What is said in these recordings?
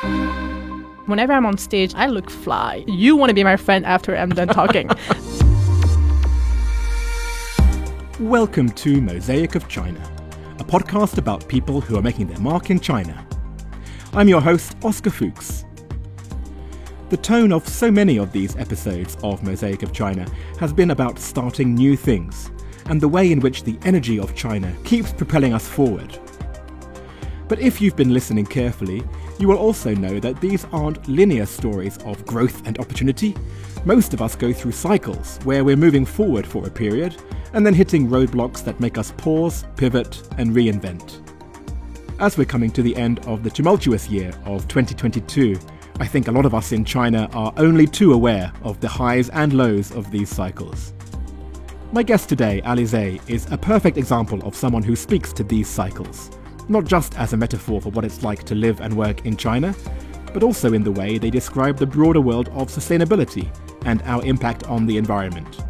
Whenever I'm on stage, I look fly. You want to be my friend after I'm done talking. Welcome to Mosaic of China, a podcast about people who are making their mark in China. I'm your host, Oscar Fuchs. The tone of so many of these episodes of Mosaic of China has been about starting new things, and the way in which the energy of China keeps propelling us forward. But if you've been listening carefully, you will also know that these aren't linear stories of growth and opportunity. Most of us go through cycles where we're moving forward for a period and then hitting roadblocks that make us pause, pivot, and reinvent. As we're coming to the end of the tumultuous year of 2022, I think a lot of us in China are only too aware of the highs and lows of these cycles. My guest today, Alize, is a perfect example of someone who speaks to these cycles not just as a metaphor for what it's like to live and work in China, but also in the way they describe the broader world of sustainability and our impact on the environment.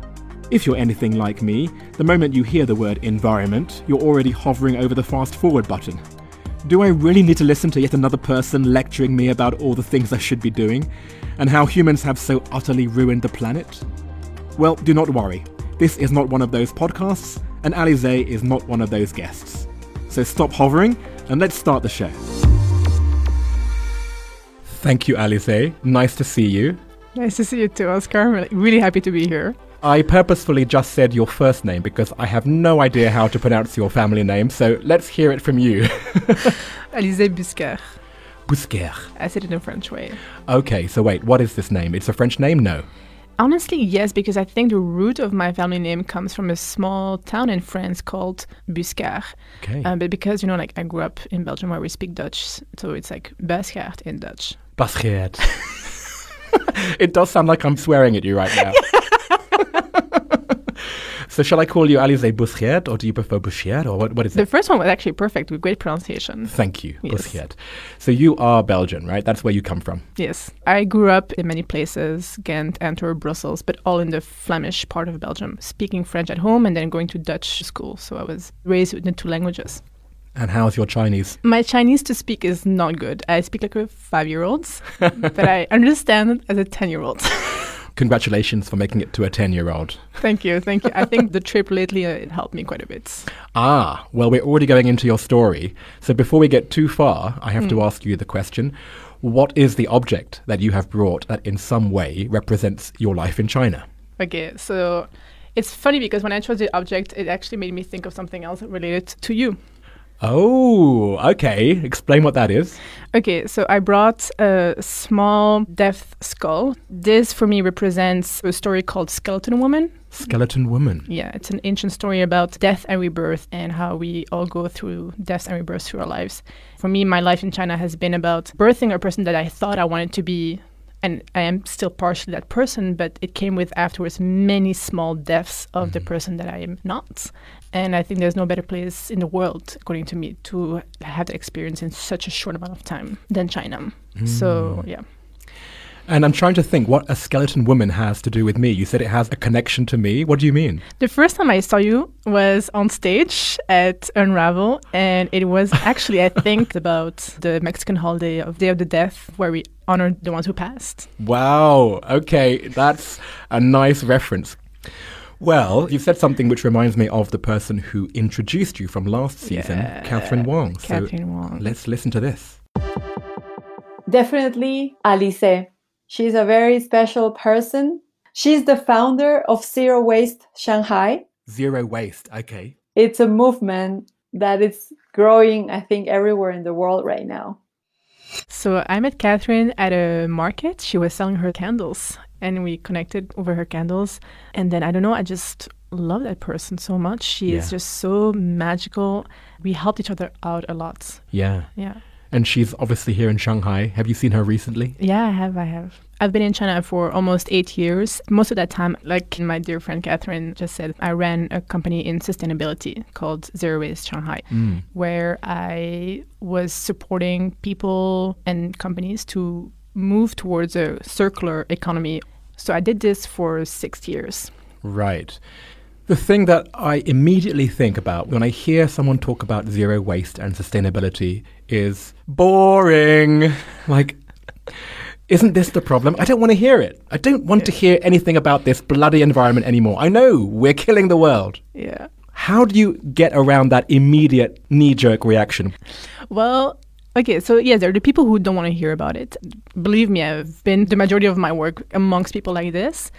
If you're anything like me, the moment you hear the word environment, you're already hovering over the fast forward button. Do I really need to listen to yet another person lecturing me about all the things I should be doing, and how humans have so utterly ruined the planet? Well, do not worry. This is not one of those podcasts, and Alize is not one of those guests. So stop hovering and let's start the show. Thank you, Alize. Nice to see you. nice to see you too, Oscar. I'm really, really happy to be here. I purposefully just said your first name because I have no idea how to pronounce your family name, so let's hear it from you. Alize Busquer. Busquer. I said it in a French way. Okay, so wait, what is this name? It's a French name? No. Honestly, yes, because I think the root of my family name comes from a small town in France called Buscar. Okay. Um, but because, you know, like I grew up in Belgium where we speak Dutch, so it's like Basgaard in Dutch. Basgaard. it does sound like I'm swearing at you right now. So shall I call you Alize Buschiet, or do you prefer Buschiet, or what, what is the it? The first one was actually perfect with great pronunciation. Thank you, yes. So you are Belgian, right? That's where you come from. Yes. I grew up in many places, Ghent, Antwerp, Brussels, but all in the Flemish part of Belgium, speaking French at home and then going to Dutch school. So I was raised in the two languages. And how's your Chinese? My Chinese to speak is not good. I speak like a five year old, but I understand as a 10 year old. congratulations for making it to a 10 year old. Thank you. Thank you. I think the trip lately uh, it helped me quite a bit. Ah, well, we're already going into your story. So before we get too far, I have mm. to hmm. ask you the question what is the object that you have brought that in some way represents your life in China? Okay, so it's funny because when I chose the object, it actually made me think of something else related to you. Oh, okay. Explain what that is. Okay, so I brought a small death skull. This for me represents a story called Skeleton Woman. Skeleton Woman. Yeah, it's an ancient story about death and rebirth and how we all go through death and rebirth through our lives. For me, my life in China has been about birthing a person that I thought I wanted to be and I am still partially that person, but it came with afterwards many small deaths of mm-hmm. the person that I am not. And I think there's no better place in the world, according to me, to have that experience in such a short amount of time than China. Mm. So, yeah. And I'm trying to think what a skeleton woman has to do with me. You said it has a connection to me. What do you mean? The first time I saw you was on stage at Unravel, and it was actually, I think, about the Mexican holiday of Day of the Death, where we honored the ones who passed. Wow. Okay, that's a nice reference. Well, you've said something which reminds me of the person who introduced you from last season, yeah, Catherine Wong. Catherine so Wong. Let's listen to this. Definitely Alize. She's a very special person. She's the founder of Zero Waste Shanghai. Zero Waste, okay. It's a movement that is growing, I think, everywhere in the world right now. So I met Catherine at a market. She was selling her candles and we connected over her candles. And then I don't know, I just love that person so much. She yeah. is just so magical. We helped each other out a lot. Yeah. Yeah. And she's obviously here in Shanghai. Have you seen her recently? Yeah, I have. I have. I've been in China for almost eight years. Most of that time, like my dear friend Catherine just said, I ran a company in sustainability called Zero Waste Shanghai, mm. where I was supporting people and companies to move towards a circular economy. So I did this for six years. Right. The thing that I immediately think about when I hear someone talk about zero waste and sustainability is boring. Like, isn't this the problem? I don't want to hear it. I don't want to hear anything about this bloody environment anymore. I know we're killing the world. Yeah. How do you get around that immediate knee jerk reaction? Well, okay, so yeah, there are the people who don't want to hear about it. Believe me, I've been the majority of my work amongst people like this.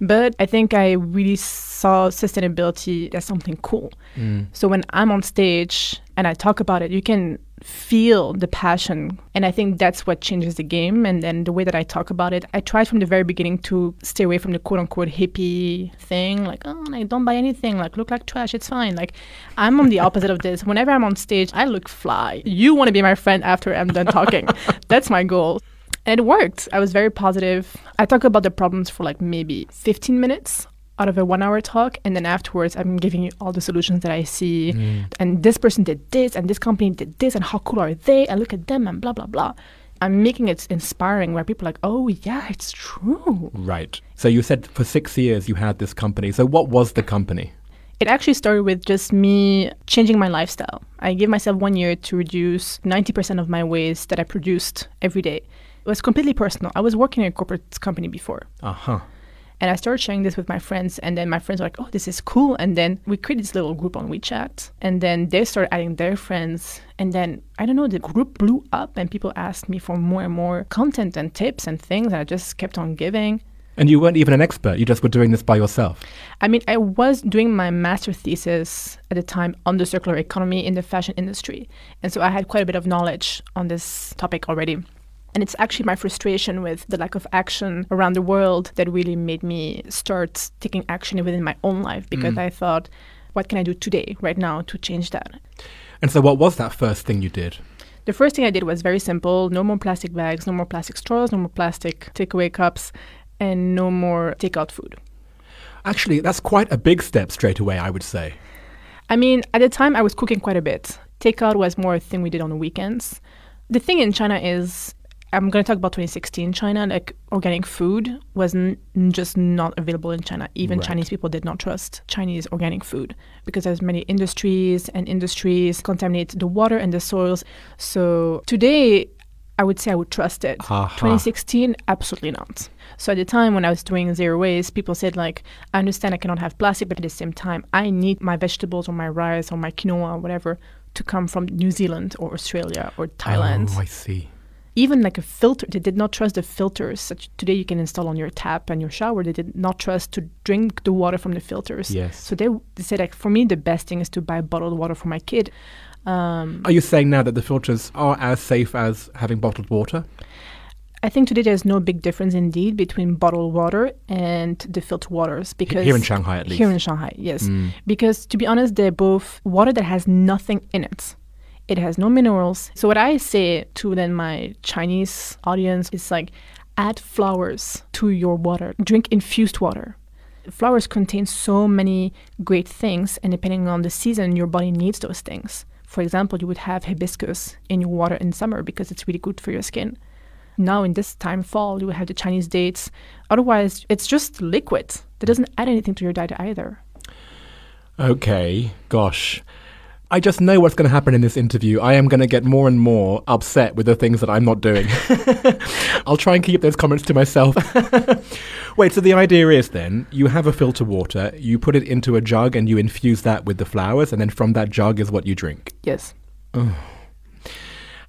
But I think I really saw sustainability as something cool. Mm. So when I'm on stage and I talk about it, you can feel the passion. And I think that's what changes the game. And then the way that I talk about it, I tried from the very beginning to stay away from the quote unquote hippie thing. Like, oh, like, don't buy anything. Like, look like trash. It's fine. Like, I'm on the opposite of this. Whenever I'm on stage, I look fly. You want to be my friend after I'm done talking. that's my goal. And it worked. I was very positive. I talk about the problems for like maybe 15 minutes out of a one hour talk. And then afterwards, I'm giving you all the solutions that I see. And this person did this, and this company did this, and how cool are they? And look at them, and blah, blah, blah. I'm making it inspiring where people are like, oh, yeah, it's true. Right. So you said for six years you had this company. So what was the company? It actually started with just me changing my lifestyle. I gave myself one year to reduce 90% of my waste that I produced every day. It was completely personal. I was working in a corporate company before. Uh huh. And I started sharing this with my friends, and then my friends were like, "Oh, this is cool!" And then we created this little group on WeChat, and then they started adding their friends, and then I don't know, the group blew up, and people asked me for more and more content and tips and things, and I just kept on giving. And you weren't even an expert. You just were doing this by yourself. I mean, I was doing my master thesis at the time on the circular economy in the fashion industry, and so I had quite a bit of knowledge on this topic already. And it's actually my frustration with the lack of action around the world that really made me start taking action within my own life because mm. I thought, what can I do today, right now, to change that? And so what was that first thing you did? The first thing I did was very simple no more plastic bags, no more plastic straws, no more plastic takeaway cups, and no more takeout food. Actually, that's quite a big step straight away, I would say. I mean, at the time, I was cooking quite a bit. Takeout was more a thing we did on the weekends. The thing in China is, I'm going to talk about 2016 China, like organic food was n- just not available in China. Even Right. Chinese people did not trust Chinese organic food because there's many industries and industries contaminate the water and the soils. So today, I would say I would trust it. Aha. 2016, absolutely not. So at the time when I was doing zero waste, people said like, I understand I cannot have plastic, but at the same time, I need my vegetables or my rice or my quinoa or whatever to come from New Zealand or Australia or Thailand. Oh, I see. Even like a filter, they did not trust the filters such today you can install on your tap and your shower. They did not trust to drink the water from the filters. Yes. So they, they said like for me the best thing is to buy bottled water for my kid. Um, Are you saying now that the filters are as safe as having bottled water? I think today there's no big difference indeed between bottled water and the filtered waters because Here in Shanghai, at least. Here in Shanghai, yes. Because to be honest, they're both water that has nothing in it. It has no minerals. So what I say to then my Chinese audience is like add flowers to your water. Drink infused water. Flowers contain so many great things and depending on the season your body needs those things. For example, you would have hibiscus in your water in summer because it's really good for your skin. Now in this time fall you would have the Chinese dates. Otherwise it's just liquid. That doesn't add anything to your diet either. Okay, gosh. I just know what's going to happen in this interview. I am going to get more and more upset with the things that I'm not doing. I'll try and keep those comments to myself. Wait, so the idea is then you have a filter water, you put it into a jug and you infuse that with the flowers, and then from that jug is what you drink. Yes.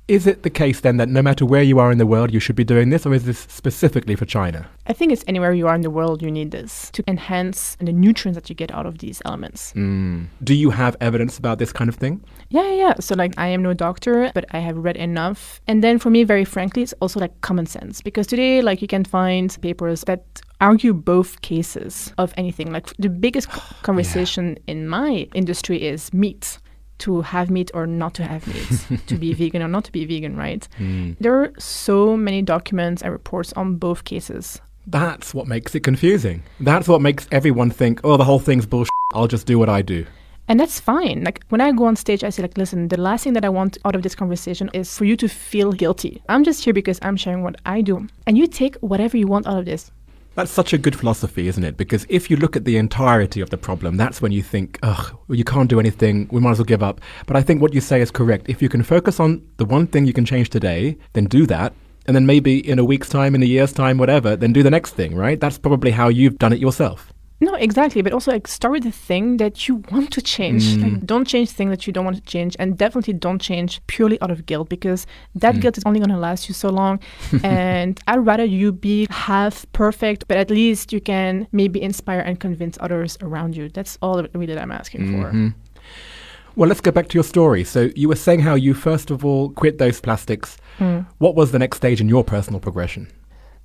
Is it the case then that no matter where you are in the world, you should be doing this, or is this specifically for China? I think it's anywhere you are in the world you need this to enhance the nutrients that you get out of these elements. Mm. Do you have evidence about this kind of thing? Yeah, yeah, yeah. So like I am no doctor, but I have read enough. And then for me, very frankly, it's also like common sense because today like you can find papers that argue both cases of anything. Like the biggest co- conversation in my industry is meat. To have meat or not to have meat, to be vegan or not to be vegan, right? Hmm. There are so many documents and reports on both cases. That's what makes it confusing. That's what makes everyone think, oh, the whole thing's bullshit. I'll just do what I do. And that's fine. Like when I go on stage, I say like, listen, the last thing that I want out of this conversation is for you to feel guilty. I'm just here because I'm sharing what I do. And you take whatever you want out of this. That's such a good philosophy, isn't it? Because if you look at the entirety of the problem, that's when you think, ugh, you can't do anything, we might as well give up. But I think what you say is correct. If you can focus on the one thing you can change today, then do that. And then maybe in a week's time, in a year's time, whatever, then do the next thing, right? That's probably how you've done it yourself. No, exactly. But also, like, start with the thing that you want to change. Mm. Like, don't change things that you don't want to change, and definitely don't change purely out of guilt because that Mm. guilt is only going to last you so long. and I'd rather you be half perfect, but at least you can maybe inspire and convince others around you. That's all really that I'm asking for. Mhm. Well, let's go back to your story. So you were saying how you first of all quit those plastics. Mm. What was the next stage in your personal progression?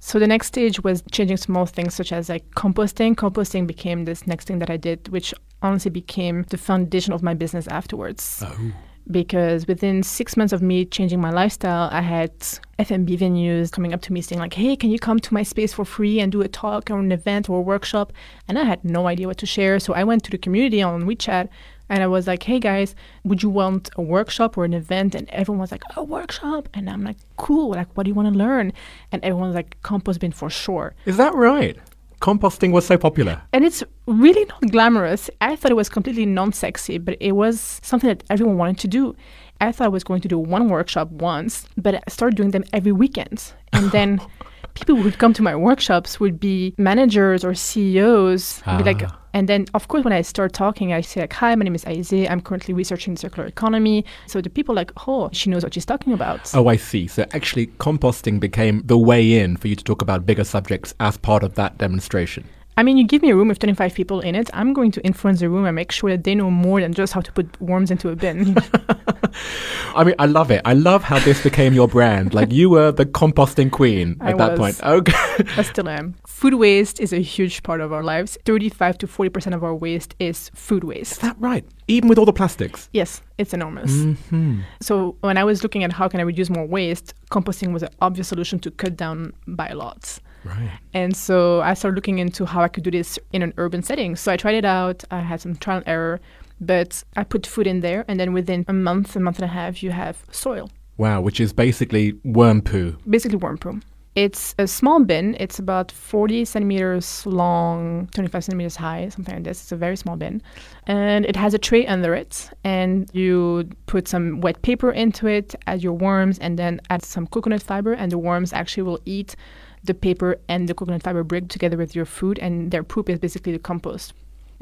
So the next stage was changing small things such as like composting. Composting became this next thing that I did, which honestly became the foundation of my business afterwards. Oh. Because within six months of me changing my lifestyle, I had F&B venues coming up to me saying like, "Hey, can you come to my space for free and do a talk or an event or a workshop?" And I had no idea what to share, so I went to the community on WeChat and I was like, "Hey guys, would you want a workshop or an event?" And everyone was like, "A workshop," and I'm like, "Cool! Like, what do you want to learn?" And everyone was like, "Compost bin for sure." Is that right? Composting was so popular. And it's really not glamorous. I thought it was completely non sexy, but it was something that everyone wanted to do. I thought I was going to do one workshop once, but I started doing them every weekend. And then people who would come to my workshops would be managers or CEOs. Be like, Ah. and then, of course, when I start talking, I say like, "Hi, my name is Alize. I'm currently researching circular economy." So the people like, "Oh, she knows what she's talking about." Oh, I see. So actually, composting became the way in for you to talk about bigger subjects as part of that demonstration. I mean, you give me a room with 25 people in it, I'm going to influence the room and make sure that they know more than just how to put worms into a bin. I mean, I love it. I love how this became your brand. Like you were the composting queen I at that was. point. Okay. I still am. Food waste is a huge part of our lives. 35 to 40% of our waste is food waste. Is that right? Even with all the plastics. Yes, it's enormous. hmm So when I was looking at how can I reduce more waste, composting was an obvious solution to cut down by a lot. Right. And so I started looking into how I could do this in an urban setting. So I tried it out. I had some trial and error, but I put food in there, and then within a month, a month and a half, you have soil, Wow, which is basically worm poo. basically worm poo. It's a small bin. It's about 40 centimeters long, 25 centimeters high, something like this. It's a very small bin. And it has a tray under it. And you put some wet paper into it, add your worms, and then add some coconut fiber. And the worms actually will eat the paper and the coconut fiber brick together with your food. And their poop is basically the compost.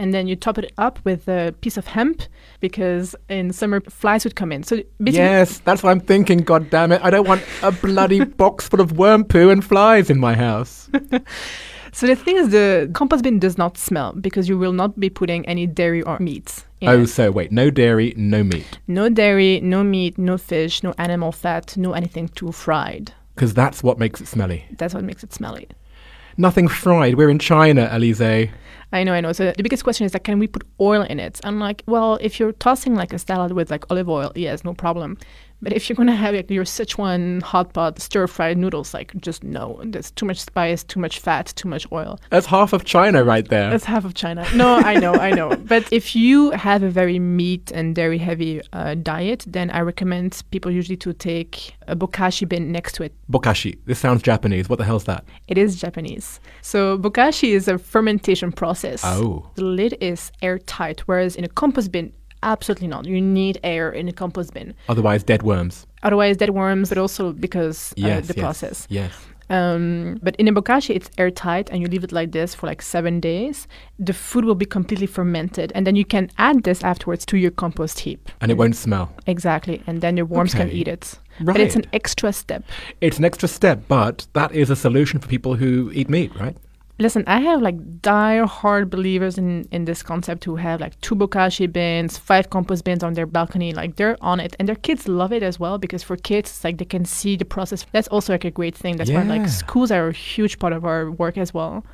And then you top it up with a piece of hemp because in summer flies would come in. So Yes, that's what I'm thinking. God damn it! I don't want a bloody box full of worm poo and flies in my house. So the thing is, the compost bin does not smell because you will not be putting any dairy or meat. In Oh, it. so wait, no dairy, no meat, No dairy, no meat, no fish, no animal fat, no anything too fried. Because that's what makes it smelly. That's what makes it smelly. Nothing fried. We're in China, Elise. I know, I know. So the biggest question is like, can we put oil in it? I'm like, well, if you're tossing like a salad with like olive oil, yes, no problem. But if you're gonna have like your Sichuan hot pot stir fried noodles, like just no, there's too much spice, too much fat, too much oil. That's half of China right there. That's half of China. No, I know, I know. But if you have a very meat and dairy heavy uh, diet, then I recommend people usually to take a bokashi bin next to it. Bokashi. This sounds Japanese. What the hell's that? It is Japanese. So bokashi is a fermentation process. Oh. The lid is airtight, whereas in a compost bin, absolutely not. You need air in a compost bin. Otherwise, dead worms. Otherwise, dead worms, but also because uh, Yes. the yes, process. Yes. Um, but in a bokashi, it's airtight, and you leave it like this for like seven days. The food will be completely fermented, and then you can add this afterwards to your compost heap. And it won't smell. Exactly, and then your worms can eat it. Right. But it's an extra step. It's an extra step, but that is a solution for people who eat meat, right? Listen, I have like dire hard believers in in this concept who have like two bokashi bins, five compost bins on their balcony. Like they're on it, and their kids love it as well because for kids, it's like they can see the process. That's also like a great thing. That's why like schools are a huge part of our work as well.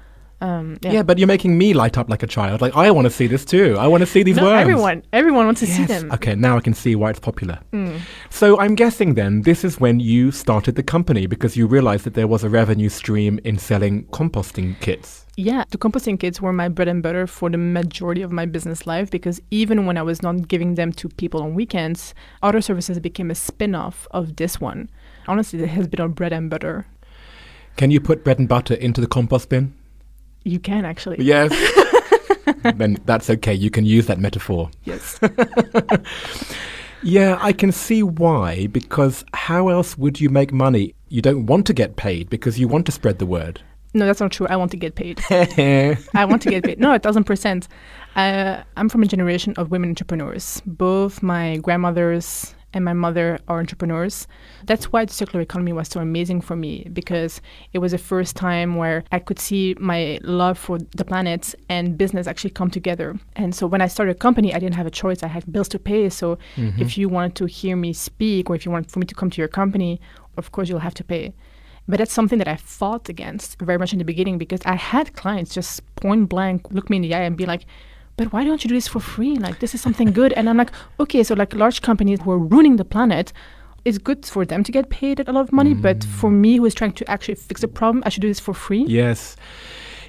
Um, yeah. Yeah. but you're making me light up like a child. Like I want to see this too. I want to see these no, worms. everyone, everyone wants to see them. Okay, now I can see why it's popular. Mm. So I'm guessing then this is when you started the company because you realized that there was a revenue stream in selling composting kits. Yeah, the composting kits were my bread and butter for the majority of my business life because even when I was not giving them to people on weekends, other services became a spin off of this one. Honestly, it has been our bread and butter. Can you put bread and butter into the compost bin? You can actually. Yes. then that's okay. You can use that metaphor. Yes. Yeah, I can see why, because how else would you make money? You don't want to get paid because you want to spread the word. No, that's not true. I want to get paid. I want to get paid. No, a thousand percent. Uh, I'm from a generation of women entrepreneurs. Both my grandmothers and my mother are entrepreneurs. That's why the circular economy was so amazing for me because it was the first time where I could see my love for the planet and business actually come together. And so when I started a company, I didn't have a choice. I had bills to pay. So mm-hmm. if you wanted to hear me speak or if you want for me to come to your company, of course you'll have to pay. But that's something that I fought against very much in the beginning because I had clients just point blank look me in the eye and be like, but why don't you do this for free? Like, this is something good. And I'm like, okay, so like large companies who are ruining the planet, it's good for them to get paid a lot of money. Mm. But for me, who is trying to actually fix a problem, I should do this for free. Yes.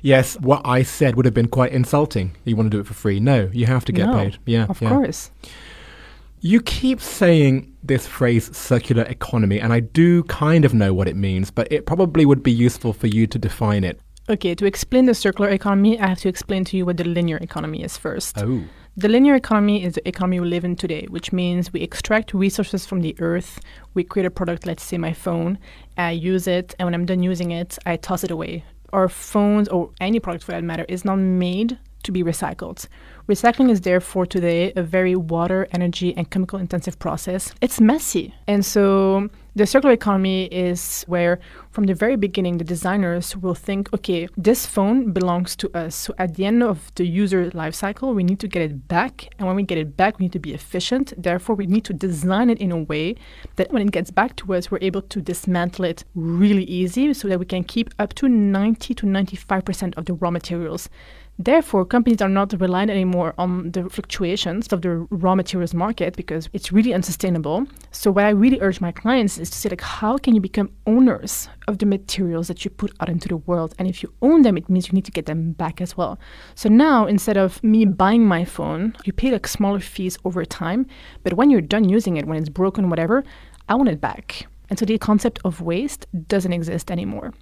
Yes, what I said would have been quite insulting. You want to do it for free? No, you have to get no, paid. Yeah, of yeah. course. You keep saying this phrase circular economy, and I do kind of know what it means, but it probably would be useful for you to define it. Okay, to explain the circular economy, I have to explain to you what the linear economy is first. Oh. The linear economy is the economy we live in today, which means we extract resources from the earth, we create a product, let's say my phone, I use it, and when I'm done using it, I toss it away. Our phones, or any product for that matter, is not made to be recycled. Recycling is therefore today a very water, energy, and chemical intensive process. It's messy. And so the circular economy is where, from the very beginning, the designers will think okay, this phone belongs to us. So at the end of the user life cycle, we need to get it back. And when we get it back, we need to be efficient. Therefore, we need to design it in a way that when it gets back to us, we're able to dismantle it really easy so that we can keep up to 90 to 95% of the raw materials. Therefore, companies are not reliant anymore on the fluctuations of the raw materials market because it's really unsustainable. So, what I really urge my clients is to say, like, how can you become owners of the materials that you put out into the world? And if you own them, it means you need to get them back as well. So now, instead of me buying my phone, you pay like smaller fees over time. But when you're done using it, when it's broken, whatever, I want it back. And so the concept of waste doesn't exist anymore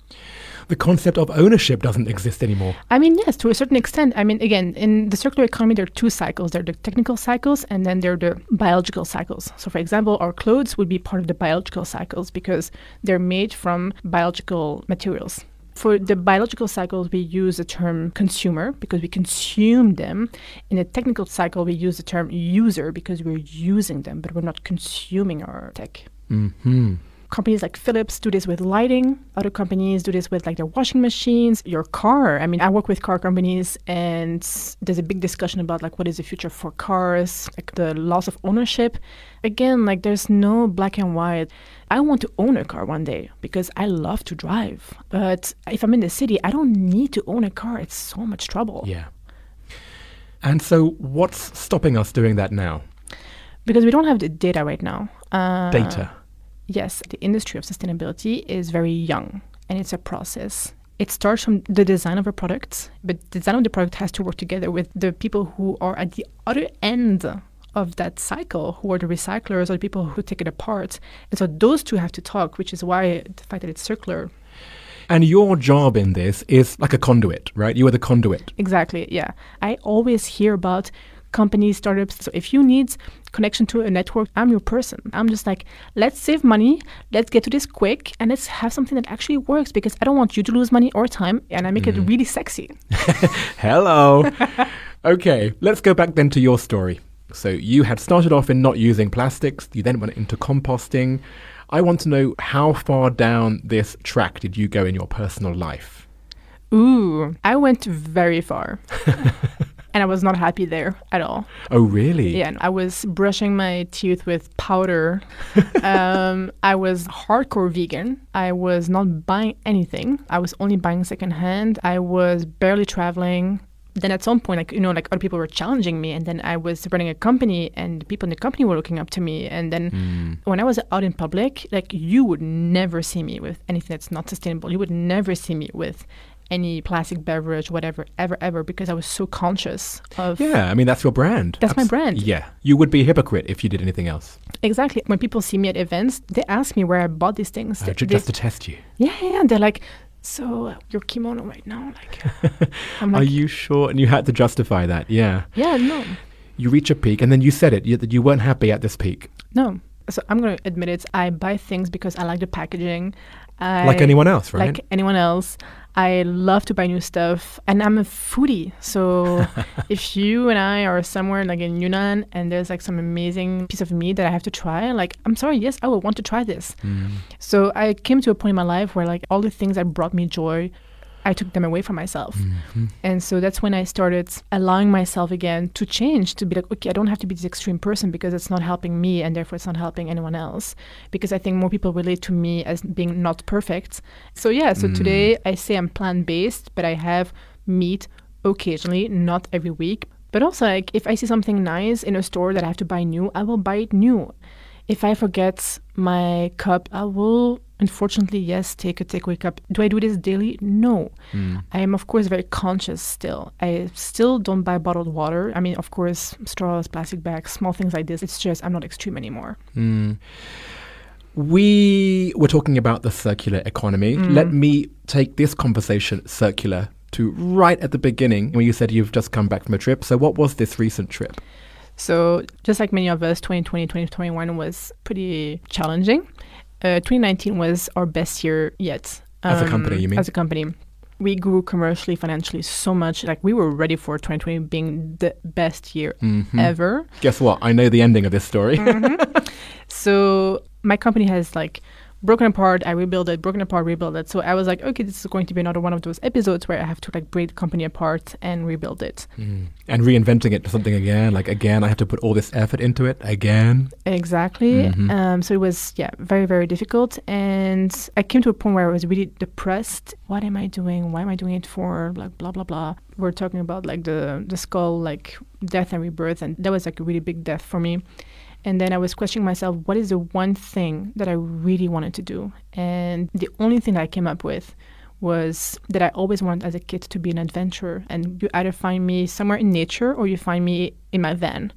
the concept of ownership doesn't exist anymore. I mean, yes, to a certain extent. I mean, again, in the circular economy, there are two cycles. There are the technical cycles, and then there are the biological cycles. So, for example, our clothes would be part of the biological cycles because they're made from biological materials. For the biological cycles, we use the term consumer because we consume them. In the technical cycle, we use the term user because we're using them, but we're not consuming our tech. Mm-hmm companies like Philips do this with lighting. Other companies do this with like their washing machines, your car. I mean, I work with car companies and there's a big discussion about like what is the future for cars, like the loss of ownership. Again, like there's no black and white. I want to own a car one day because I love to drive. But if I'm in the city, I don't need to own a car. It's so much trouble. Yeah. And so what's stopping us doing that now? Because we don't have the data right now. Uh, data yes, the industry of sustainability is very young and it's a process. It starts from the design of a product, but the design of the product has to work together with the people who are at the other end of that cycle, who are the recyclers or the people who take it apart. And so those two have to talk, which is why the fact that it's circular and your job in this is like a conduit, right? You are the conduit. Exactly, yeah. I always hear about companies, startups. So if you need connection to a network, I'm your person. I'm just like, let's save money, let's get to this quick, and let's have something that actually works because I don't want you to lose money or time, and I make mm. it really sexy. Hello. okay, let's go back then to your story. So you had started off in not using plastics, you then went into composting. I want to know how far down this track did you go in your personal life? Ooh, I went very far. and I was not happy there at all. Oh, really? Yeah, I was brushing my teeth with powder. um, I was hardcore vegan. I was not buying anything. I was only buying secondhand. I was barely traveling. Then at some point, like you know, like other people were challenging me, and then I was running a company, and people in the company were looking up to me. And then mm. when I was out in public, like you would never see me with anything that's not sustainable. You would never see me with any plastic beverage, whatever, ever, ever, because I was so conscious of. Yeah, I mean, that's your brand. That's my brand. Yeah. You would be a hypocrite if you did anything else. Exactly. When people see me at events, they ask me where I bought these things. Uh, they, just to test you. Yeah, yeah. They're like, So your kimono right now, like, I'm Are you sure? And you had to justify that, yeah. yeah, no, You reach a peak, and then you said it, you, that you weren't happy at this peak. no. So I'm gonna admit it. I buy things because I like the packaging. I, like anyone else, right? like anyone else. I love to buy new stuff, and I'm a foodie. So if you and I are somewhere like in Yunnan, and there's like some amazing piece of meat that I have to try, like I'm sorry, yes, I will want to try this. Mm. So I came to a point in my life where like all the things that brought me joy, I took them away from myself. Mhm. And so that's when I started allowing myself again to change, to be like, okay, I don't have to be this extreme person because it's not helping me and therefore it's not helping anyone else. Because I think more people relate to me as being not perfect. So yeah, so Mm. today I say I'm plant based, but I have meat occasionally, not every week. But also like if I see something nice in a store that I have to buy new, I will buy it new. If I forget my cup, I will unfortunately yes take a takeaway cup. Do I do this daily? No. Mm. I am, of course, very conscious still. I still don't buy bottled water. I mean, of course, straws, plastic bags, small things like this. It's just I'm not extreme anymore. Mm. We were talking about the circular economy. Mm. Let me take this conversation circular to right at the beginning when you said you've just come back from a trip. So, what was this recent trip? So, just like many of us, 2020, 2021 was pretty challenging. Uh, 2019 was our best year yet. As a company, you mean? As a company. We grew commercially, financially so much. Like, we were ready for 2020 being the best year Mhm. ever. Guess what? I know the ending of this story. Mm-hmm. So my company has like broken apart. I rebuild it, broken apart, rebuild it. So I was like, okay, this is going to be another one of those episodes where I have to like break the company apart and rebuild it. Mm. And reinventing it to something again. Like, again, I have to put all this effort into it again. Exactly. Mhm. Um, so it was yeah very very difficult, and I came to a point where I was really depressed. What am I doing? Why am I doing it for? Like blah blah blah. We're talking about like the the skull, like death and rebirth, and that was like a really big death for me. And then I was questioning myself, what is the one thing that I really wanted to do? And the only thing I came up with was that I always wanted as a kid to be an adventurer. And you either find me somewhere in nature or you find me in my van.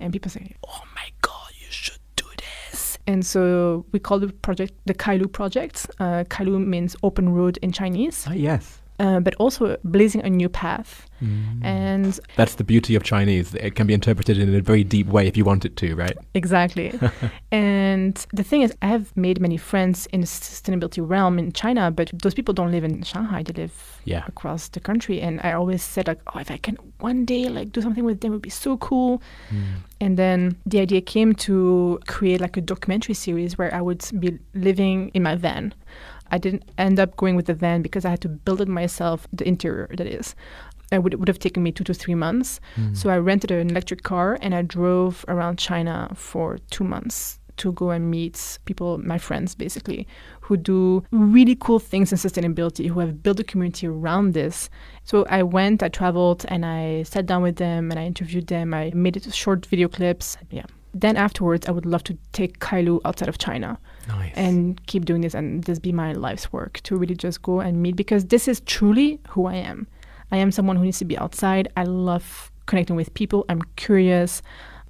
And people say, oh my God, you should do this. And so we call the project the Kailu Project. Uh, Kailu means open road in Chinese, Ah, yes. Uh, but also blazing a new path. Mm. And That's the beauty of Chinese. It can be interpreted in a very deep way if you want it to, right? Exactly. and the thing is, I have made many friends in the sustainability realm in China, but those people don't live in Shanghai. They live Yeah. across the country. And I always said, like, oh, if I can one day like do something with them, it would be so cool. And then the idea came to create like a documentary series where I would be living in my van. I didn't end up going with the van because I had to build it myself, the interior that is. It would, it would have taken me two to three months. Mm. So I rented an electric car and I drove around China for two months to go and meet people, my friends basically, who do really cool things in sustainability, who have built a community around this. So I went, I traveled, and I sat down with them and I interviewed them. I made it short video clips. Yeah. Then afterwards, I would love to take Kailu outside of China Nice. and keep doing this and this be my life's work to really just go and meet because this is truly who I am. I am someone who needs to be outside. I love connecting with people. I'm curious.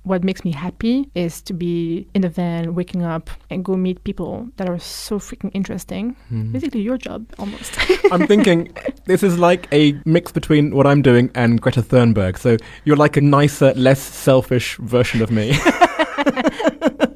What makes me happy is to be in the van, waking up and go meet people that are so freaking interesting. Mhm. Basically, your job almost. I'm thinking this is like a mix between what I'm doing and Greta Thunberg. So you're like a nicer, less selfish version of me.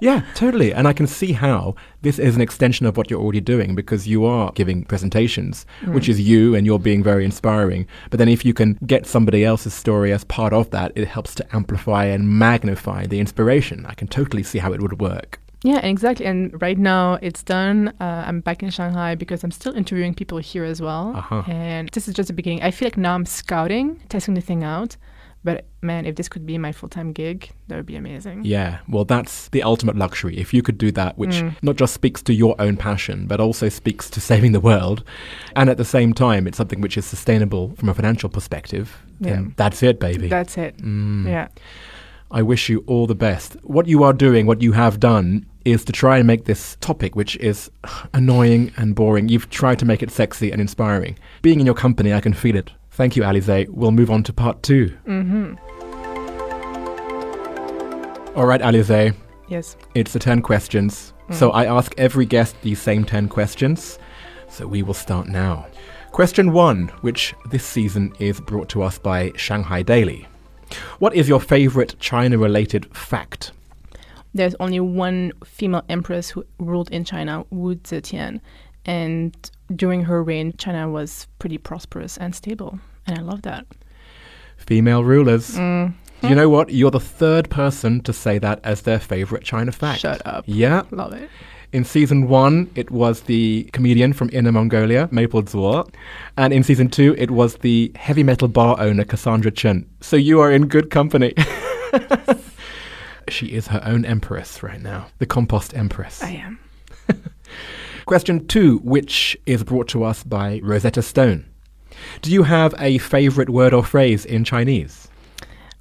yeah, totally. And I can see how this is an extension of what you're already doing because you are giving presentations, which is you and you're being very inspiring. But then if you can get somebody else's story as part of that, it helps to amplify and magnify the inspiration. I can totally see how it would work. Yeah, exactly. And right now it's done. Uh, I'm back in Shanghai because I'm still interviewing people here as well. Uh-huh. And this is just the beginning. I feel like now I'm scouting, testing the thing out. But man, if this could be my full time gig, that would be amazing. Yeah, well, that's the ultimate luxury. If you could do that, which Mm. not just speaks to your own passion, but also speaks to saving the world, and at the same time, it's something which is sustainable from a financial perspective, Yeah. that's it, baby. That's it. Mm. Yeah. I wish you all the best. What you are doing, what you have done, is to try and make this topic, which is annoying and boring, you've tried to make it sexy and inspiring. Being in your company, I can feel it. Thank you, Alize. We'll move on to part two. Mm-hmm. All right, Alize. Yes. It's the 10 questions. So I ask every guest these same 10 questions. So we will start now. Question one, which this season is brought to us by Shanghai Daily. What is your favorite China related fact? There's only one female empress who ruled in China, Wu Zetian, and during her reign, China was pretty prosperous and stable, and I love that. Female rulers. Mm. You know what? You're the third person to say that as their favorite China fact. Shut up. Yeah. Love it. In season one, it was the comedian from Inner Mongolia, Maple Zuo. And in season two, it was the heavy metal bar owner, Cassandra Chen. So you are in good company. she is her own empress right now, the compost empress. I am. Question two, which is brought to us by Rosetta Stone. Do you have a favorite word or phrase in Chinese?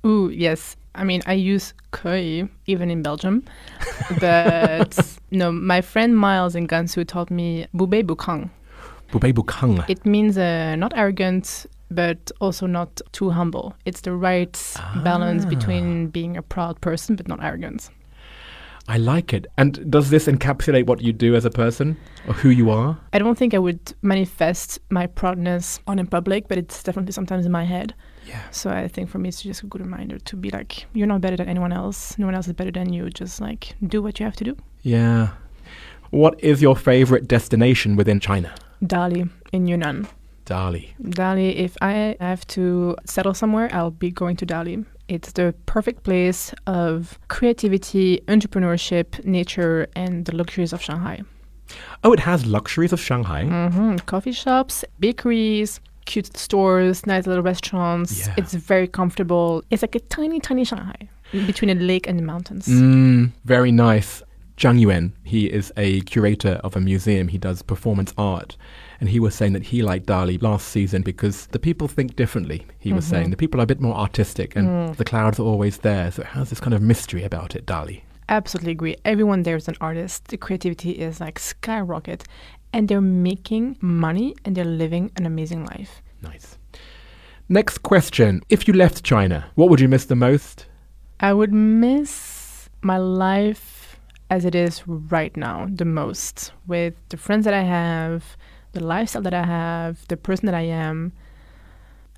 Oh yes. I mean, I use koi even in Belgium. But no, my friend Miles in Gansu taught me bubei bukang. Bubei bukang. It means uh, not arrogant, but also not too humble. It's the right ah. balance between being a proud person but not arrogant. I like it. And does this encapsulate what you do as a person or who you are? I don't think I would manifest my proudness on in public, but it's definitely sometimes in my head. Yeah. So I think for me, it's just a good reminder to be like, you're not better than anyone else. No one else is better than you. Just like do what you have to do. Yeah. What is your favorite destination within China? Dali in Yunnan. Dali. Dali, if I have to settle somewhere, I'll be going to Dali. It's the perfect place of creativity, entrepreneurship, nature, and the luxuries of Shanghai. Oh, it has luxuries of Shanghai. hmm Coffee shops, bakeries, cute stores, nice little restaurants. Yeah. It's very comfortable. It's like a tiny, tiny Shanghai between a lake and the mountains. Mm, very nice. Zhang Yuan, he is a curator of a museum. He does performance art. And he was saying that he liked Dali last season because the people think differently. He was saying mm-hmm. the people are a bit more artistic and mm. the clouds are always there. So it has this kind of mystery about it, Dali. Absolutely agree. Everyone there is an artist. The creativity is like skyrocket. And they're making money and they're living an amazing life. Nice. Next question. If you left China, what would you miss the most? I would miss my life as it is right now the most with the friends that I have, the lifestyle that I have, the person that I am.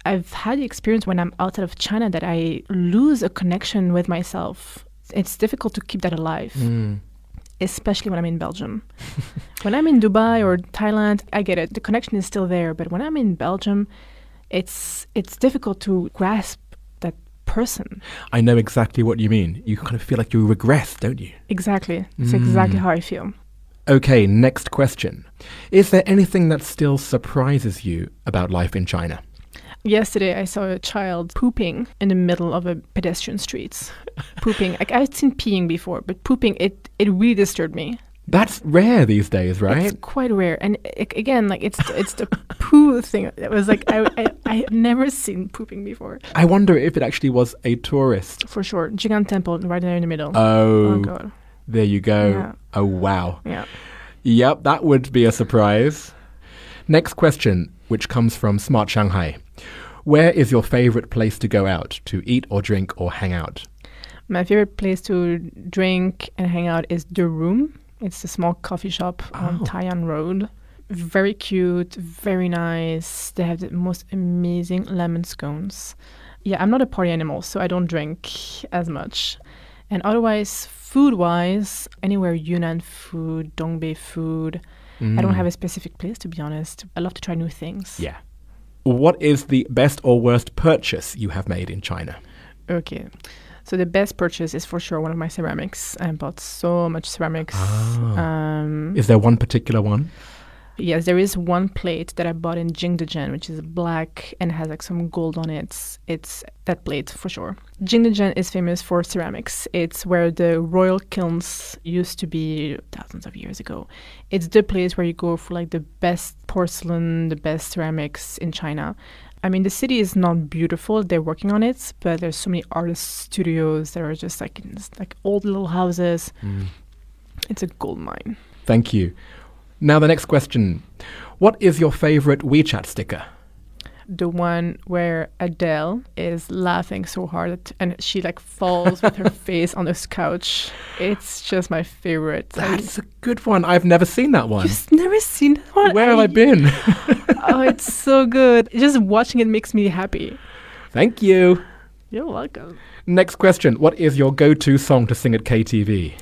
I've had the experience when I'm outside of China that I lose a connection with myself. It's difficult to keep that alive, mm. especially when I'm in Belgium. when I'm in Dubai or Thailand, I get it. The connection is still there, but when I'm in Belgium, it's it's difficult to grasp that person. I know exactly what you mean. You kind of feel like you regress, don't you? Exactly. It's mm. exactly how I feel. Okay, next question. Is there anything that still surprises you about life in China? Yesterday, I saw a child pooping in the middle of a pedestrian street. pooping. Like I've seen peeing before, but pooping it it really disturbed me. That's rare these days, right? It's quite rare, and a- again, like it's it's the poo thing. It was like I I I had never seen pooping before. I wonder if it actually was a tourist. For sure, Jing'an Temple right there in the middle. Oh, oh god, there you go. Yeah. Oh, wow. yeah. Yep, that would be a surprise. Next question, which comes from Smart Shanghai. Where is your favorite place to go out to eat or drink or hang out? My favorite place to drink and hang out is the Room. It's a small coffee shop on Oh. Taiyuan Road. Very cute, very nice. They have the most amazing lemon scones. Yeah, I'm not a party animal, so I don't drink as much. And otherwise, food wise, anywhere Yunnan food, Dongbei food. I don't have a specific place to be honest. I love to try new things. Yeah. What is the best or worst purchase you have made in China? Okay. So the best purchase is for sure one of my ceramics. I bought so much ceramics. Um, Is there one particular one? Yes, there is one plate that I bought in Jingdezhen, which is black and has like some gold on it. It's that plate for sure. Jingdezhen is famous for ceramics. It's where the royal kilns used to be thousands of years ago. It's the place where you go for like the best porcelain, the best ceramics in China. I mean, the city is not beautiful. They're working on it, but there's so many artist studios that are just like in like old little houses. Mm. It's a gold mine. Thank you. Now, the next question. What is your favorite WeChat sticker? the one where Adele is laughing so hard and she like falls with her face on this couch. It's just my favorite. That's a good one. I've never seen that one. You've never seen that one? Where have I been? oh, it's so good. Just watching it makes me happy. Thank you. You're welcome. Next question. What is your go to song to sing at KTV?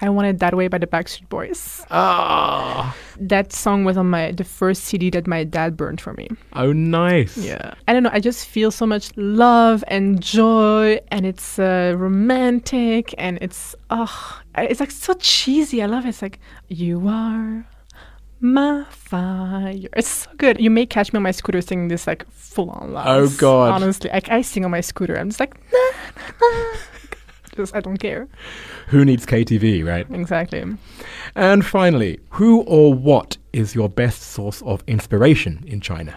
I Want It That Way by the Backstreet Boys. Ah. That song was on my the first CD that my dad burned for me. Oh, nice. Yeah. I don't know. I just feel so much love and joy, and it's uh, romantic, and it's oh, it's like so cheesy. I love it. It's like you are my fire. It's so good. You may catch me on my scooter singing this like full on loud. Oh, God. Honestly, like I sing on my scooter. I'm just like, nah, nah. Just I don't care. Who needs KTV, right? Exactly. And finally, who or what is your best source of inspiration in China?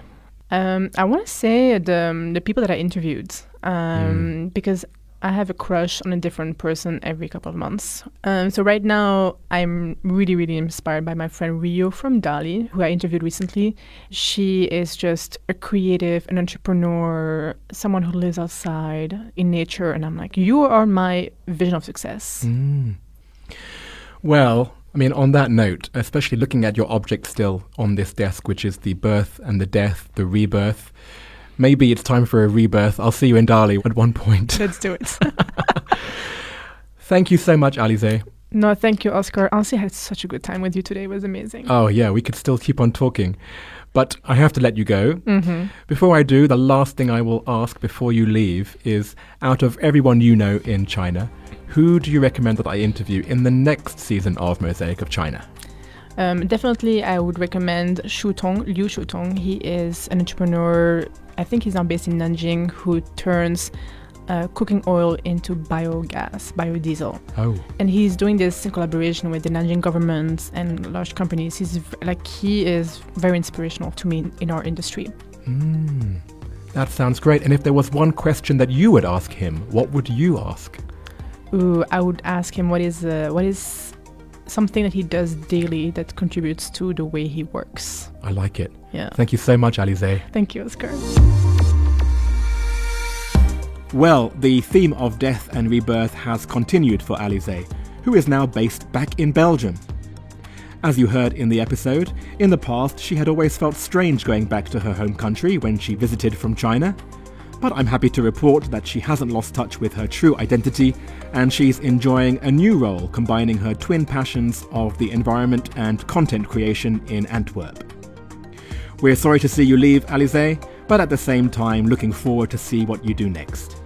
Um, I want to say the um, the people that I interviewed, um, because I have a crush on a different person every couple of months. Um, so right now, I'm really, really inspired by my friend Rio from Dali, who I interviewed recently. She is just a creative, an entrepreneur, someone who lives outside in nature, and I'm like, you are my vision of success. Well, I mean, on that note, especially looking at your object still on this desk, which is the birth and the death, the rebirth, maybe it's time for a rebirth. I'll see you in Dali at one point. Let's do it. Thank you so much, Alize. no, thank you, Oscar. Honestly, I had such a good time with you today. It was amazing. Oh, yeah, we could still keep on talking. But I have to let you go. hmm Before I do, the last thing I will ask before you leave is out of everyone you know in China, who do you recommend that I interview in the next season of Mosaic of China? Um, definitely, I would recommend Shu Tong, Liu Shu Tong. He is an entrepreneur. I think he's now based in Nanjing, who turns uh, cooking oil into biogas, biodiesel. Oh, And he's doing this in collaboration with the Nanjing government and large companies. He's v- like he is very inspirational to me in, in our industry. mm, that sounds great. And if there was one question that you would ask him, what would you ask? Ooh, I would ask him what is uh, what is something that he does daily that contributes to the way he works. I like it. Yeah. Thank you so much, Alize. Thank you, Oscar. Well, the theme of death and rebirth has continued for Alize, who is now based back in Belgium. As you heard in the episode, in the past she had always felt strange going back to her home country when she visited from China. But I'm happy to report that she hasn't lost touch with her true identity and she's enjoying a new role combining her twin passions of the environment and content creation in Antwerp. We're sorry to see you leave, Alize, but at the same time looking forward to see what you do next.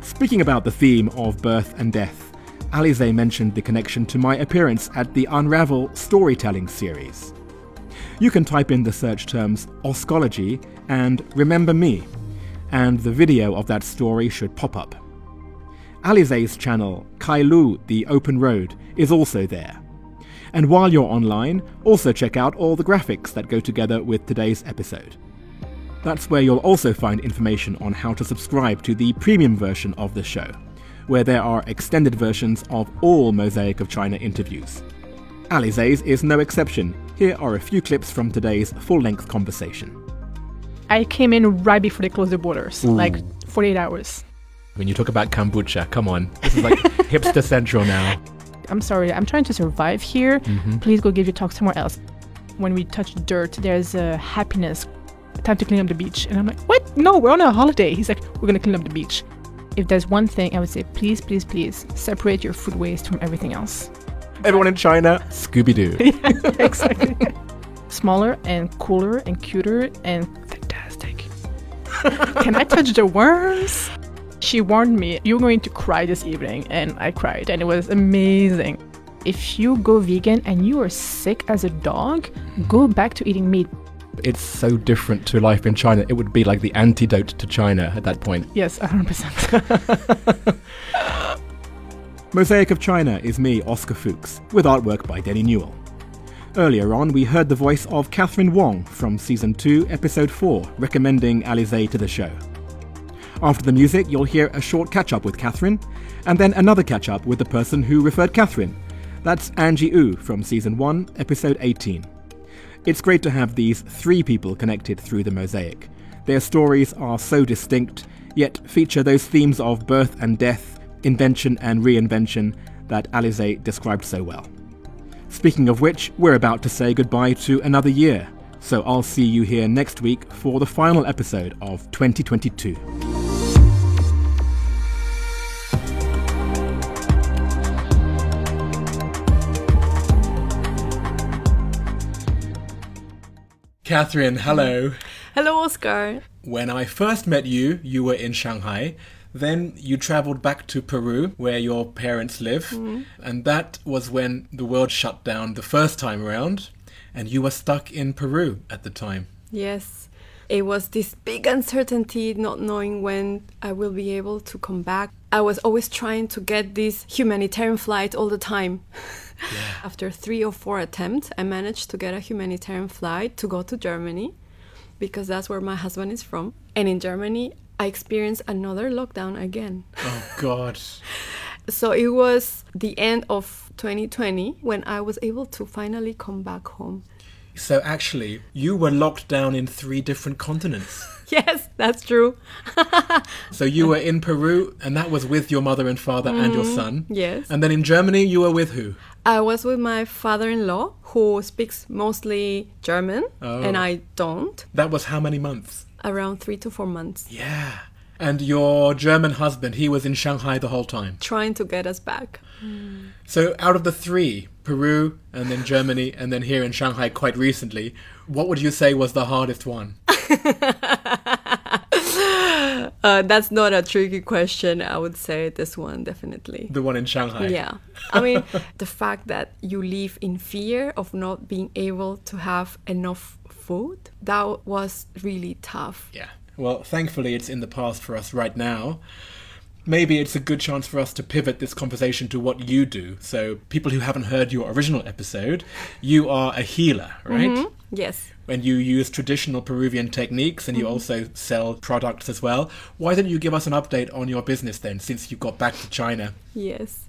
Speaking about the theme of birth and death, Alize mentioned the connection to my appearance at the Unravel storytelling series. You can type in the search terms Oscology and Remember Me, and the video of that story should pop up. Alize's channel, Kailu the Open Road, is also there. And while you're online, also check out all the graphics that go together with today's episode. That's where you'll also find information on how to subscribe to the premium version of the show, where there are extended versions of all Mosaic of China interviews. Alize's is no exception. Here are a few clips from today's full length conversation. I came in right before they closed the borders, like 48 hours. When you talk about kombucha, come on. This is like hipster central now. I'm sorry, I'm trying to survive here. Mm-hmm. Please go give your talk somewhere else. When we touch dirt, there's a happiness. Time to clean up the beach. And I'm like, what? No, we're on a holiday. He's like, we're gonna clean up the beach. If there's one thing, I would say, please, please, please separate your food waste from everything else. Everyone in China, Scooby Doo. exactly. Smaller and cooler and cuter and fantastic. Can I touch the worms? She warned me, you're going to cry this evening, and I cried, and it was amazing. If you go vegan and you are sick as a dog, go back to eating meat. It's so different to life in China. It would be like the antidote to China at that point. Yes, 100%. Mosaic of China is me, Oscar Fuchs, with artwork by Denny Newell. Earlier on, we heard the voice of Catherine Wong from Season 2, Episode 4, recommending Alize to the show. After the music, you'll hear a short catch up with Catherine, and then another catch up with the person who referred Catherine. That's Angie Wu from Season 1, Episode 18. It's great to have these three people connected through the mosaic, Their stories are so distinct, yet feature those themes of birth and death, invention and reinvention that Alizé described so well. Speaking of which, we're about to say goodbye to another year, so I'll see you here next week for the final episode of 2022. Catherine, hello. Hello, Oscar. When I first met you, you were in Shanghai. Then you traveled back to Peru, where your parents live, mm. and that was when the world shut down the first time around, and you were stuck in Peru at the time. Yes, it was this big uncertainty, not knowing when I will be able to come back. I was always trying to get this humanitarian flight all the time. After three or four attempts, I managed to get a humanitarian flight to go to Germany because that's where my husband is from. And in Germany, I experienced another lockdown again. Oh, God. So it was the end of 2020 when I was able to finally come back home. So actually, you were locked down in three different continents. Yes, that's true. So you were in Peru, and that was with your mother and father and your mm-hmm. son. yes. And then in Germany, you were with who? I was with my father in law who speaks mostly German Oh. and I don't, That was how many months? Around three to four months, Yeah. And your German husband, he was in Shanghai the whole time. trying to get us back. So out of the three, Peru and then Germany and then here in Shanghai quite recently, what would you say was the hardest one? Uh, that's not a tricky question. I would say this one definitely. The one in Shanghai. Yeah. I mean, the fact that you live in fear of not being able to have enough food, that was really tough. Yeah. Well, thankfully it's in the past for us right now. Maybe it's a good chance for us to pivot this conversation to what you do. So, people who haven't heard your original episode, you are a healer, right? Mm-hmm. Yes. And you use traditional Peruvian techniques and you mm-hmm. also sell products as well. Why don't you give us an update on your business then, since you got back to China? Yes.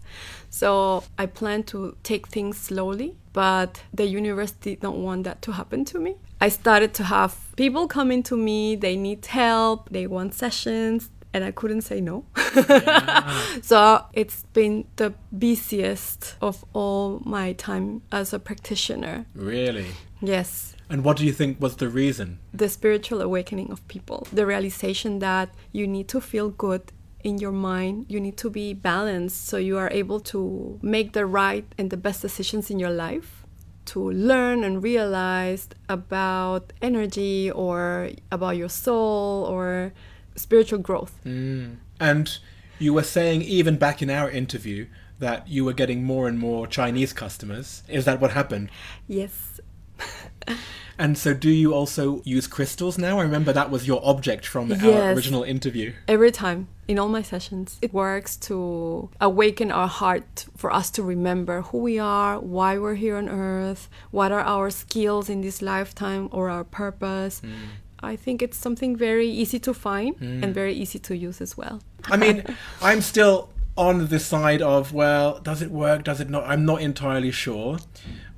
So I plan to take things slowly, but the universe did not want that to happen to me. I started to have people coming to me, they need help, they want sessions, and I couldn't say no. so it's been the busiest of all my time as a practitioner. Really? Yes. And what do you think was the reason? The spiritual awakening of people, the realization that you need to feel good in your mind, you need to be balanced so you are able to make the right and the best decisions in your life, to learn and realize about energy or about your soul or spiritual growth. Mm. And you were saying, even back in our interview, that you were getting more and more Chinese customers. Is that what happened? Yes. And so, do you also use crystals now? I remember that was your object from our original interview. Every time in all my sessions, it works to awaken our heart for us to remember who we are, why we're here on earth, what are our skills in this lifetime or our purpose. Hmm. I think it's something very easy to find hmm. and very easy to use as well. I mean, I'm still on the side of, well, does it work? Does it not? I'm not entirely sure.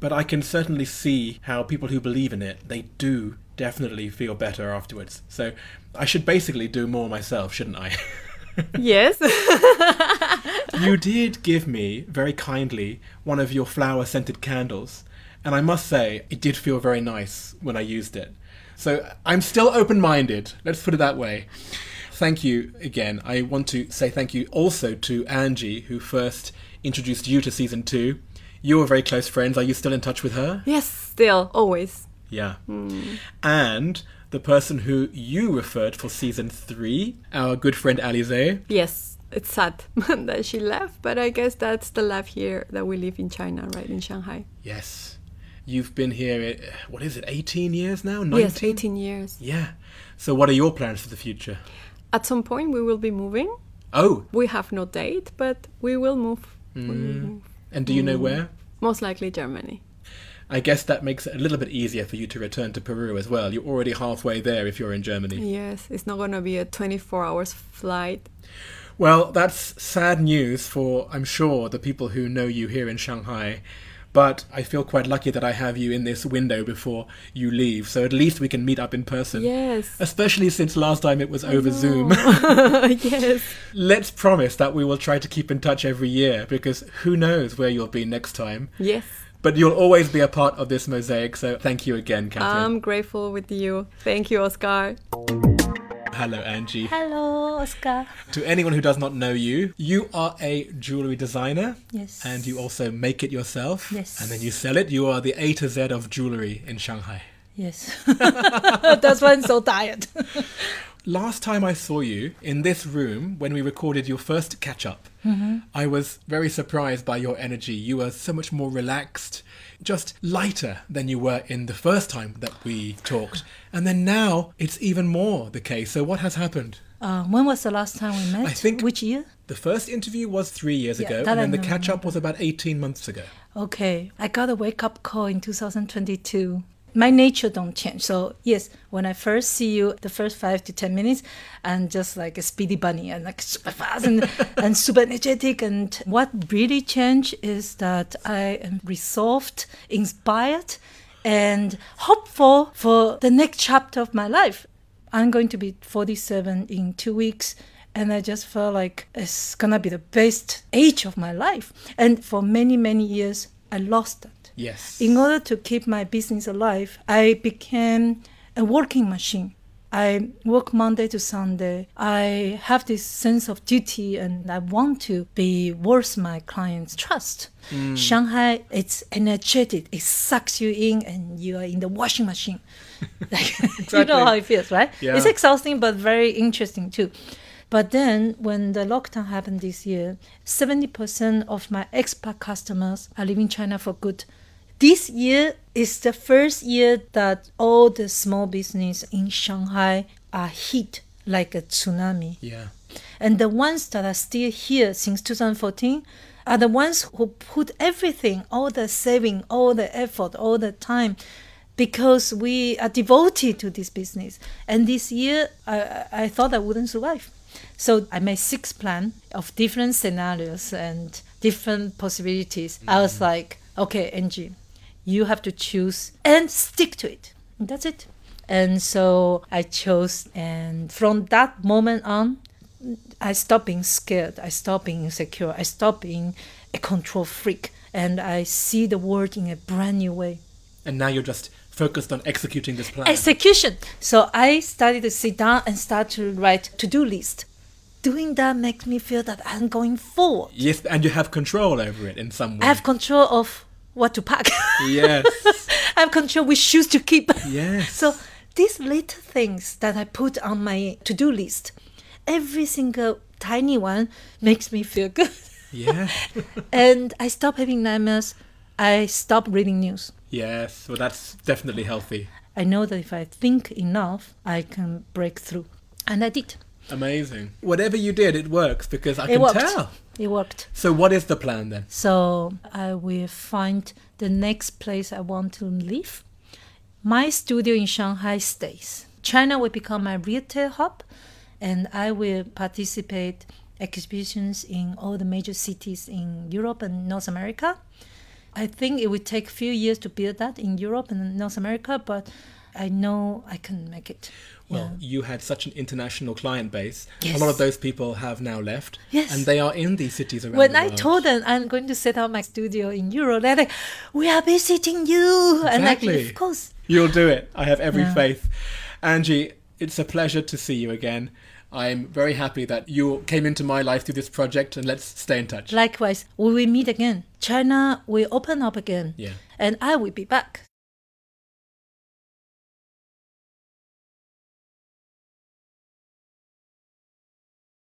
But I can certainly see how people who believe in it, they do definitely feel better afterwards. So I should basically do more myself, shouldn't I? yes. you did give me very kindly one of your flower scented candles, and I must say it did feel very nice when I used it. So I'm still open minded, let's put it that way. Thank you again. I want to say thank you also to Angie, who first introduced you to season two. You were very close friends. Are you still in touch with her? yes, still, always. Yeah. Hmm. And the person who you referred for season three, our good friend Alizé. Yes. It's sad that she left, but I guess that's the life here that we live in China, right? In Shanghai. Yes. You've been here, uh, what is it, 18 years now? 19? Yes, 18 years. Yeah. So, what are your plans for the future? At some point, we will be moving. Oh, We have no date, but we will move. We will move. and do you know where? Most likely Germany. I guess that makes it a little bit easier for you to return to Peru as well. You're already halfway there if you're in Germany. Yes, it's not going to be a 24 hours flight. Well, that's sad news for, I'm sure, the people who know you here in Shanghai. But I feel quite lucky that I have you in this window before you leave, so at least we can meet up in person. Yes. Especially since last time it was over Zoom. yes. Let's promise that we will try to keep in touch every year because who knows where you'll be next time. Yes. But you'll always be a part of this mosaic, so thank you again, Catherine. I'm grateful with you. Thank you, Oscar. Hello, Angie. Hello, Oscar. To anyone who does not know you, you are a jewelry designer. Yes. And you also make it yourself. Yes. And then you sell it. You are the A to Z of jewelry in Shanghai. Yes. That's why I'm so tired. Last time I saw you in this room when we recorded your first catch up, Mm-hmm. I was very surprised by your energy. You were so much more relaxed, just lighter than you were in the first time that we talked. And then now it's even more the case. So, what has happened? Uh, when was the last time we met? I think- Which year? The first interview was three years Yeah, ago, and then the catch up was about 18 months ago. Okay, I got a wake up call in 2022. My nature don't change. So yes, when I first see you, the first five to ten minutes, I'm just like a speedy bunny and like super fast and, and super energetic. And what really changed is that I am resolved, inspired, and hopeful for the next chapter of my life. I'm going to be 47 in two weeks. And I just felt like it's gonna be the best age of my life. And for many, many years, I lost that. Yes. In order to keep my business alive, I became a working machine. I work Monday to Sunday. I have this sense of duty and I want to be worth my clients' trust. Mm. Shanghai, it's energetic. It sucks you in and you are in the washing machine. Like, you know how it feels, right? Yeah. It's exhausting but very interesting too. But then when the lockdown happened this year, 70% of my expat customers are leaving China for good. This year is the first year that all the small business in Shanghai are hit like a tsunami. yeah. And the ones that are still here since 2014 are the ones who put everything, all the saving, all the effort, all the time, because we are devoted to this business. And this year, I, I thought I wouldn't survive. So I made six plan of different scenarios and different possibilities. I was mm-hmm. like, okay, Angie, you have to choose and stick to it. That's it. And so I chose, and from that moment on, I stopped being scared. I stopped being insecure. I stopped being a control freak. And I see the world in a brand new way. And now you're just focused on executing this plan. Execution. So I started to sit down and start to write to-do list. Doing that makes me feel that I'm going forward. yes, and you have control over it in some way. I have control of what to pack. yes. I have control which shoes to keep. Yes. So these little things that I put on my to-do list, every single tiny one makes me feel good. Yeah. and I stop having nightmares. I stop reading news. yes. Well, that's definitely healthy. I know that if I think enough, I can break through. And I did. Amazing. Whatever you did, it works because I It can worked. tell. It worked. So, what is the plan then? So I will find the next place I want to live. My studio in Shanghai stays. China will become my retail hub, and I will participate exhibitions in all the major cities in Europe and North America. I think it will take a few years to build that in Europe and North America, but I know I can make it. Well, you had such an international client base. Yes. A lot of those people have now left. Yes. And they are in these cities around when the I told them I'm going to set up my studio in Europe, they're like, "We are visiting you," and like, Exactly. of course. You'll do it. I have every Yeah. faith. Angie, it's a pleasure to see you again. I'm very happy that you came into my life through this project, and let's stay in touch. Likewise, we will meet again. China will open up again, Yeah. and I will be back.